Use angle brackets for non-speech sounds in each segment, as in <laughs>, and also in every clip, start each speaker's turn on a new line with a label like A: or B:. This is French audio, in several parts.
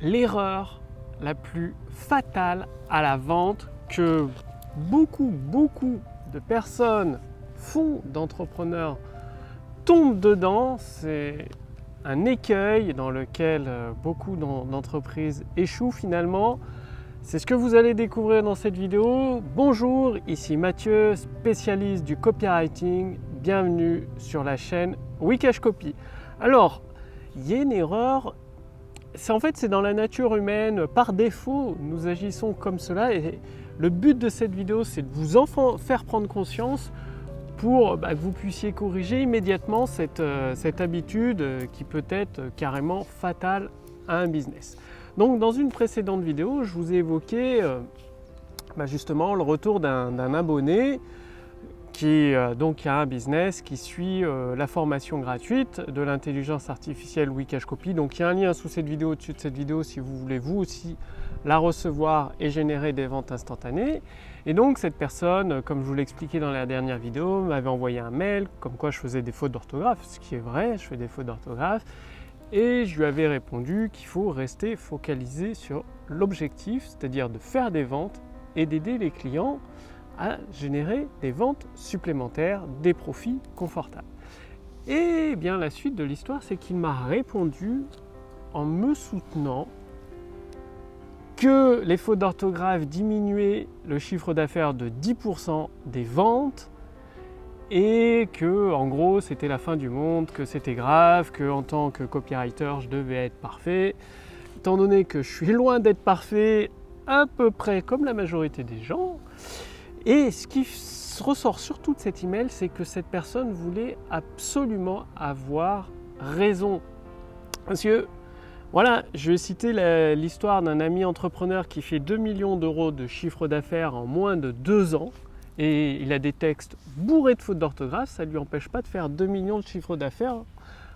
A: l'erreur la plus fatale à la vente que beaucoup, beaucoup de personnes font, d'entrepreneurs tombent dedans, c'est un écueil dans lequel euh, beaucoup d'entreprises échouent finalement. C'est ce que vous allez découvrir dans cette vidéo. Bonjour, ici Mathieu, spécialiste du copywriting. Bienvenue sur la chaîne Wikash Copy. Alors, il y a une erreur en fait c'est dans la nature humaine, par défaut, nous agissons comme cela. Et le but de cette vidéo c'est de vous en faire prendre conscience pour bah, que vous puissiez corriger immédiatement cette, euh, habitude euh, qui peut être carrément fatale à un business. Donc dans une précédente vidéo, je vous ai évoqué euh, bah, justement le retour d'un abonné qui euh, donc a un business qui suit euh, la formation gratuite de l'intelligence artificielle Wikash Copy. Donc il y a un lien sous cette vidéo, au-dessus de cette vidéo, si vous voulez vous aussi la recevoir et générer des ventes instantanées. Et donc cette personne, comme je vous l'ai expliqué dans la dernière vidéo, m'avait envoyé un mail comme quoi je faisais des fautes d'orthographe, ce qui est vrai, je fais des fautes d'orthographe. Et je lui avais répondu qu'il faut rester focalisé sur l'objectif, c'est-à-dire de faire des ventes et d'aider les clients à générer des ventes supplémentaires, des profits confortables. Et bien la suite de l'histoire, c'est qu'il m'a répondu en me soutenant que les fautes d'orthographe diminuaient le chiffre d'affaires de 10% des ventes et que en gros c'était la fin du monde, que c'était grave, que en tant que copywriter je devais être parfait. Étant donné que je suis loin d'être parfait, à peu près comme la majorité des gens, et ce qui ressort surtout de cet email, c'est que cette personne voulait absolument avoir raison. Parce que, voilà, je vais citer l'histoire d'un ami entrepreneur qui fait 2 millions d'euros de chiffre d'affaires en moins de 2 ans. Et il a des textes bourrés de fautes d'orthographe, ça ne lui empêche pas de faire 2 millions de chiffre d'affaires,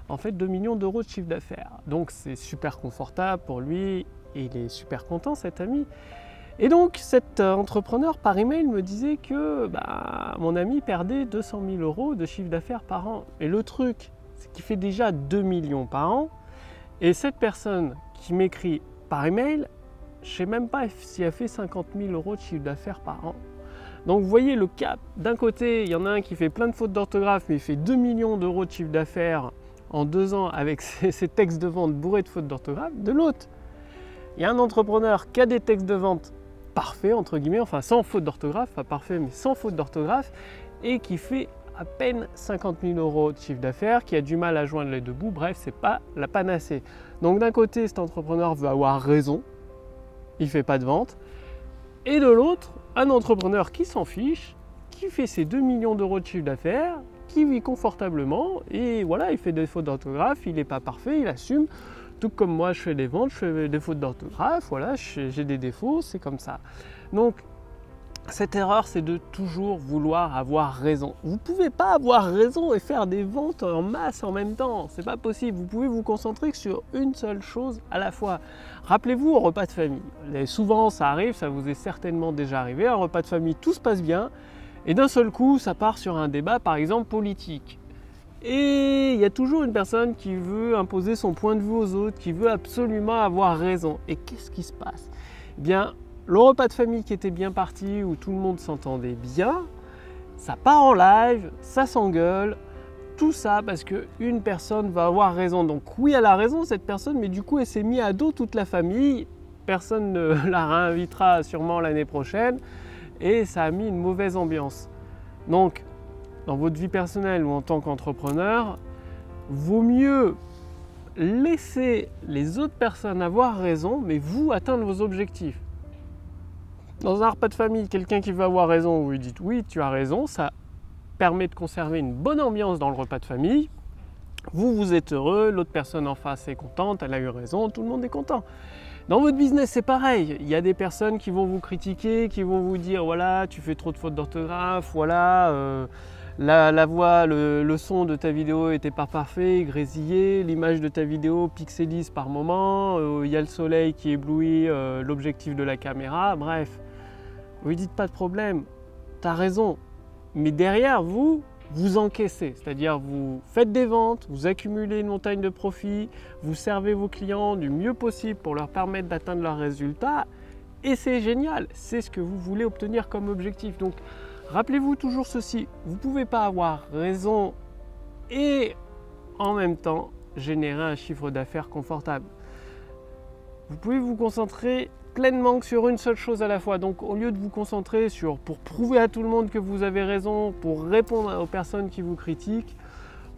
A: en fait 2 millions d'euros de chiffre d'affaires. Donc c'est super confortable pour lui, et il est super content cet ami. Et donc cet euh, entrepreneur par email me disait que bah, mon ami perdait 200 000 euros de chiffre d'affaires par an. Et le truc, c'est qu'il fait déjà 2 millions par an. Et cette personne qui m'écrit par email, je ne sais même pas si elle fait 50 000 euros de chiffre d'affaires par an. Donc vous voyez le cap. D'un côté, il y en a un qui fait plein de fautes d'orthographe, mais il fait 2 millions d'euros de chiffre d'affaires en deux ans avec <laughs> ses, textes de vente bourrés de fautes d'orthographe. De l'autre, il y a un entrepreneur qui a des textes de vente parfait, entre guillemets, enfin sans faute d'orthographe, pas parfait, mais sans faute d'orthographe, et qui fait à peine 50 000 euros de chiffre d'affaires, qui a du mal à joindre les deux bouts, bref, c'est pas la panacée. Donc d'un côté, cet entrepreneur veut avoir raison, il fait pas de vente, et de l'autre, un entrepreneur qui s'en fiche, qui fait ses 2 millions d'euros de chiffre d'affaires, qui vit confortablement, et voilà, il fait des fautes d'orthographe, il n'est pas parfait, il assume. Tout comme moi, je fais des ventes, je fais des fautes d'orthographe, voilà, j'ai des défauts, c'est comme ça. Donc, cette erreur, c'est de toujours vouloir avoir raison. Vous ne pouvez pas avoir raison et faire des ventes en masse en même temps. C'est pas possible. Vous pouvez vous concentrer sur une seule chose à la fois. Rappelez-vous au repas de famille. souvent, ça arrive, ça vous est certainement déjà arrivé. Un repas de famille, tout se passe bien. Et d'un seul coup, ça part sur un débat, par exemple, politique. Et il y a toujours une personne qui veut imposer son point de vue aux autres, qui veut absolument avoir raison. Et qu'est-ce qui se passe? Eh Bien, le repas de famille qui était bien parti, où tout le monde s'entendait bien, ça part en live, ça s'engueule, tout ça parce qu'une personne va avoir raison. Donc oui, elle a raison cette personne, mais du coup, elle s'est mise à dos toute la famille. Personne ne <laughs> la réinvitera sûrement l'année prochaine. Et ça a mis une mauvaise ambiance. Donc, dans votre vie personnelle ou en tant qu'entrepreneur, vaut mieux laisser les autres personnes avoir raison, mais vous atteindre vos objectifs. Dans un repas de famille, quelqu'un qui veut avoir raison, vous lui dites oui, tu as raison, ça permet de conserver une bonne ambiance dans le repas de famille. Vous, vous êtes heureux, l'autre personne en face est contente, elle a eu raison, tout le monde est content. Dans votre business, c'est pareil. Il y a des personnes qui vont vous critiquer, qui vont vous dire voilà, tu fais trop de fautes d'orthographe, voilà. Euh, la, voix, le, son de ta vidéo était pas parfait, grésillé, l'image de ta vidéo pixelise par moment, euh, il y a le soleil qui éblouit euh, l'objectif de la caméra, bref. Vous dites pas de problème, tu as raison. Mais derrière vous, vous encaissez, c'est-à-dire vous faites des ventes, vous accumulez une montagne de profits, vous servez vos clients du mieux possible pour leur permettre d'atteindre leurs résultats, et c'est génial, c'est ce que vous voulez obtenir comme objectif. Rappelez-vous toujours ceci, vous ne pouvez pas avoir raison et en même temps générer un chiffre d'affaires confortable. Vous pouvez vous concentrer pleinement sur une seule chose à la fois. Donc au lieu de vous concentrer sur pour prouver à tout le monde que vous avez raison, pour répondre aux personnes qui vous critiquent,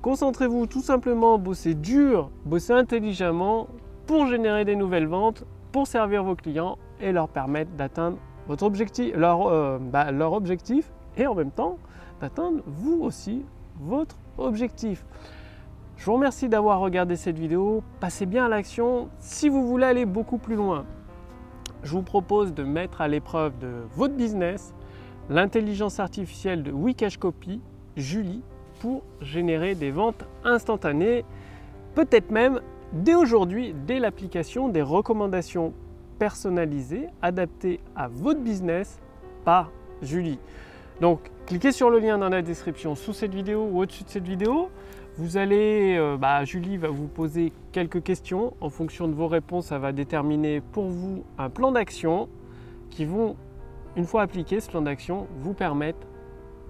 A: concentrez-vous tout simplement, bossez dur, bossez intelligemment pour générer des nouvelles ventes, pour servir vos clients et leur permettre d'atteindre votre objectif, euh, bah, leur objectif et en même temps d'atteindre vous aussi votre objectif. Je vous remercie d'avoir regardé cette vidéo. Passez bien à l'action si vous voulez aller beaucoup plus loin je vous propose de mettre à l'épreuve de votre business l'intelligence artificielle de Wikashcopy, Julie, pour générer des ventes instantanées, peut-être même dès aujourd'hui, dès l'application des recommandations personnalisées adaptées à votre business par Julie. Donc, cliquez sur le lien dans la description sous cette vidéo ou au-dessus de cette vidéo. Vous allez, euh, bah, Julie va vous poser quelques questions. En fonction de vos réponses, ça va déterminer pour vous un plan d'action qui vont, une fois appliqué, ce plan d'action, vous permettre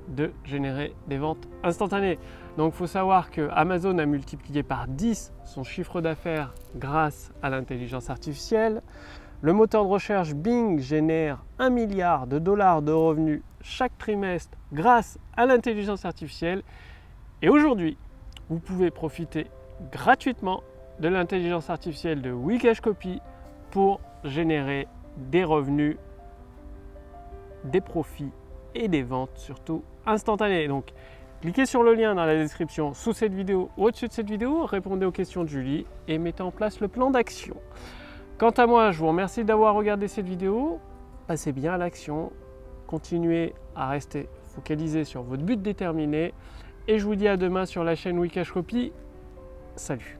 A: de générer des ventes instantanées. Donc il faut savoir que Amazon a multiplié par 10 son chiffre d'affaires grâce à l'intelligence artificielle. Le moteur de recherche Bing génère 1 milliard de dollars de revenus chaque trimestre grâce à l'intelligence artificielle. Et aujourd'hui, vous pouvez profiter gratuitement de l'intelligence artificielle de Wikashcopy pour générer des revenus, des profits et des ventes surtout instantanées. Donc cliquez sur le lien dans la description sous cette vidéo ou au-dessus de cette vidéo, répondez aux questions de Julie et mettez en place le plan d'action. Quant à moi, je vous remercie d'avoir regardé cette vidéo. Passez bien à l'action, continuez à rester focalisé sur votre but déterminé et je vous dis à demain sur la chaîne Wikash Copy. Salut